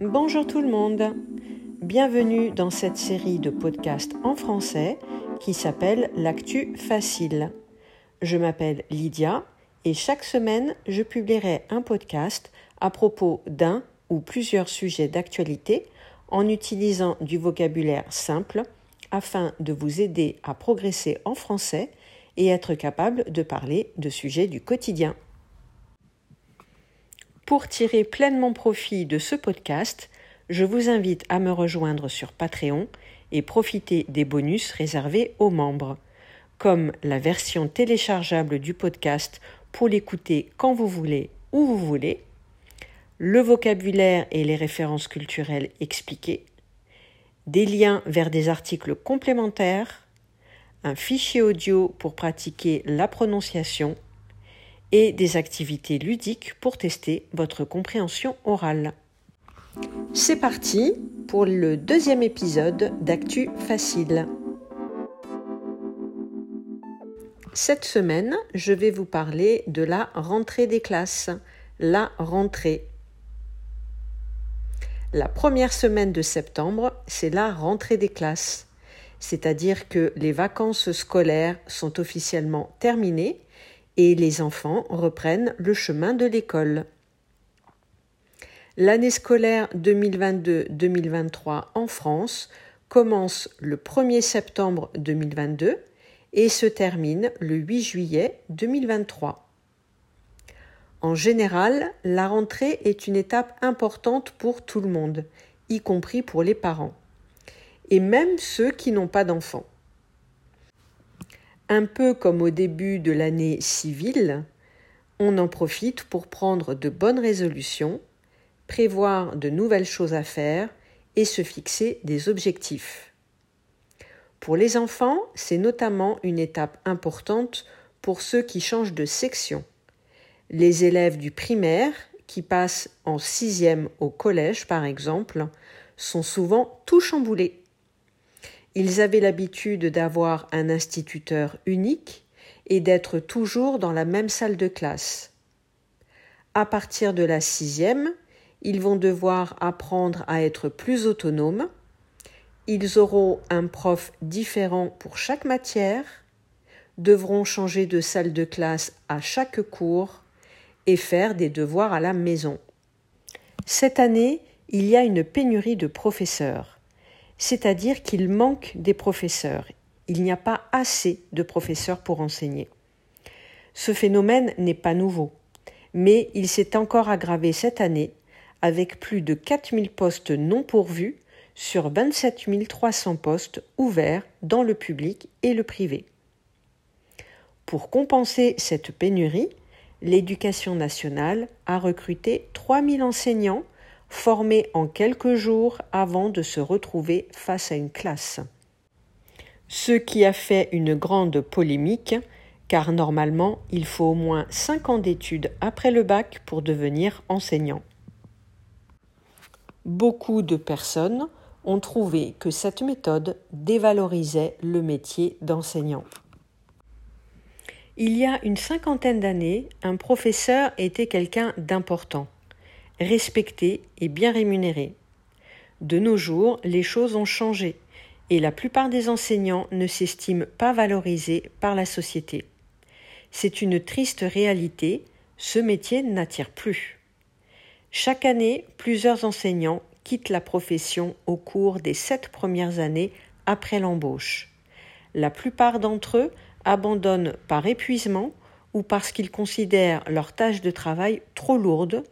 Bonjour tout le monde. Bienvenue dans cette série de podcasts en français qui s'appelle L'actu facile. Je m'appelle Lydia et chaque semaine je publierai un podcast à propos d'un ou plusieurs sujets d'actualité en utilisant du vocabulaire simple afin de vous aider à progresser en français et être capable de parler de sujets du quotidien. Pour tirer pleinement profit de ce podcast, je vous invite à me rejoindre sur Patreon et profiter des bonus réservés aux membres, comme la version téléchargeable du podcast pour l'écouter quand vous voulez, où vous voulez, le vocabulaire et les références culturelles expliquées, des liens vers des articles complémentaires, un fichier audio pour pratiquer la prononciation et des activités ludiques pour tester votre compréhension orale. C'est parti pour le deuxième épisode d'Actu Facile. Cette semaine, je vais vous parler de la rentrée des classes, la rentrée. La première semaine de septembre, c'est la rentrée des classes, c'est-à-dire que les vacances scolaires sont officiellement terminées et les enfants reprennent le chemin de l'école. L'année scolaire 2022-2023 en France commence le 1er septembre 2022 et se termine le 8 juillet 2023. En général, la rentrée est une étape importante pour tout le monde, y compris pour les parents, et même ceux qui n'ont pas d'enfants. Un peu comme au début de l'année civile, on en profite pour prendre de bonnes résolutions, prévoir de nouvelles choses à faire et se fixer des objectifs. Pour les enfants, c'est notamment une étape importante pour ceux qui changent de section. Les élèves du primaire, qui passent en sixième au collège par exemple, sont souvent tout chamboulés. Ils avaient l'habitude d'avoir un instituteur unique et d'être toujours dans la même salle de classe. À partir de la sixième, ils vont devoir apprendre à être plus autonomes. Ils auront un prof différent pour chaque matière, devront changer de salle de classe à chaque cours et faire des devoirs à la maison. Cette année, il y a une pénurie de professeurs c'est-à-dire qu'il manque des professeurs. Il n'y a pas assez de professeurs pour enseigner. Ce phénomène n'est pas nouveau, mais il s'est encore aggravé cette année avec plus de 4000 postes non pourvus sur 27 300 postes ouverts dans le public et le privé. Pour compenser cette pénurie, l'éducation nationale a recruté 3000 enseignants formés en quelques jours avant de se retrouver face à une classe. Ce qui a fait une grande polémique, car normalement il faut au moins cinq ans d'études après le bac pour devenir enseignant. Beaucoup de personnes ont trouvé que cette méthode dévalorisait le métier d'enseignant. Il y a une cinquantaine d'années, un professeur était quelqu'un d'important respecté et bien rémunéré. De nos jours, les choses ont changé et la plupart des enseignants ne s'estiment pas valorisés par la société. C'est une triste réalité, ce métier n'attire plus. Chaque année, plusieurs enseignants quittent la profession au cours des sept premières années après l'embauche. La plupart d'entre eux abandonnent par épuisement ou parce qu'ils considèrent leur tâche de travail trop lourde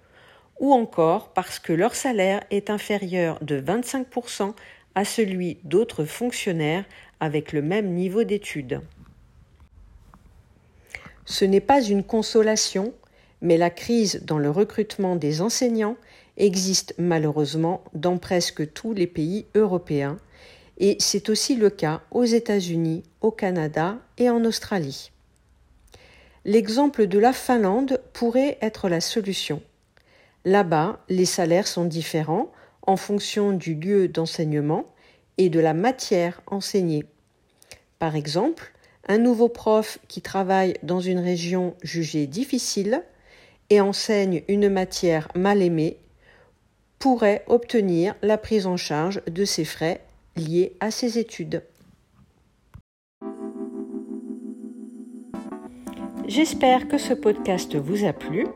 ou encore parce que leur salaire est inférieur de 25% à celui d'autres fonctionnaires avec le même niveau d'études. Ce n'est pas une consolation, mais la crise dans le recrutement des enseignants existe malheureusement dans presque tous les pays européens, et c'est aussi le cas aux États-Unis, au Canada et en Australie. L'exemple de la Finlande pourrait être la solution. Là-bas, les salaires sont différents en fonction du lieu d'enseignement et de la matière enseignée. Par exemple, un nouveau prof qui travaille dans une région jugée difficile et enseigne une matière mal aimée pourrait obtenir la prise en charge de ses frais liés à ses études. J'espère que ce podcast vous a plu.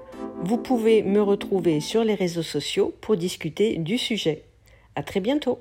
Vous pouvez me retrouver sur les réseaux sociaux pour discuter du sujet. À très bientôt.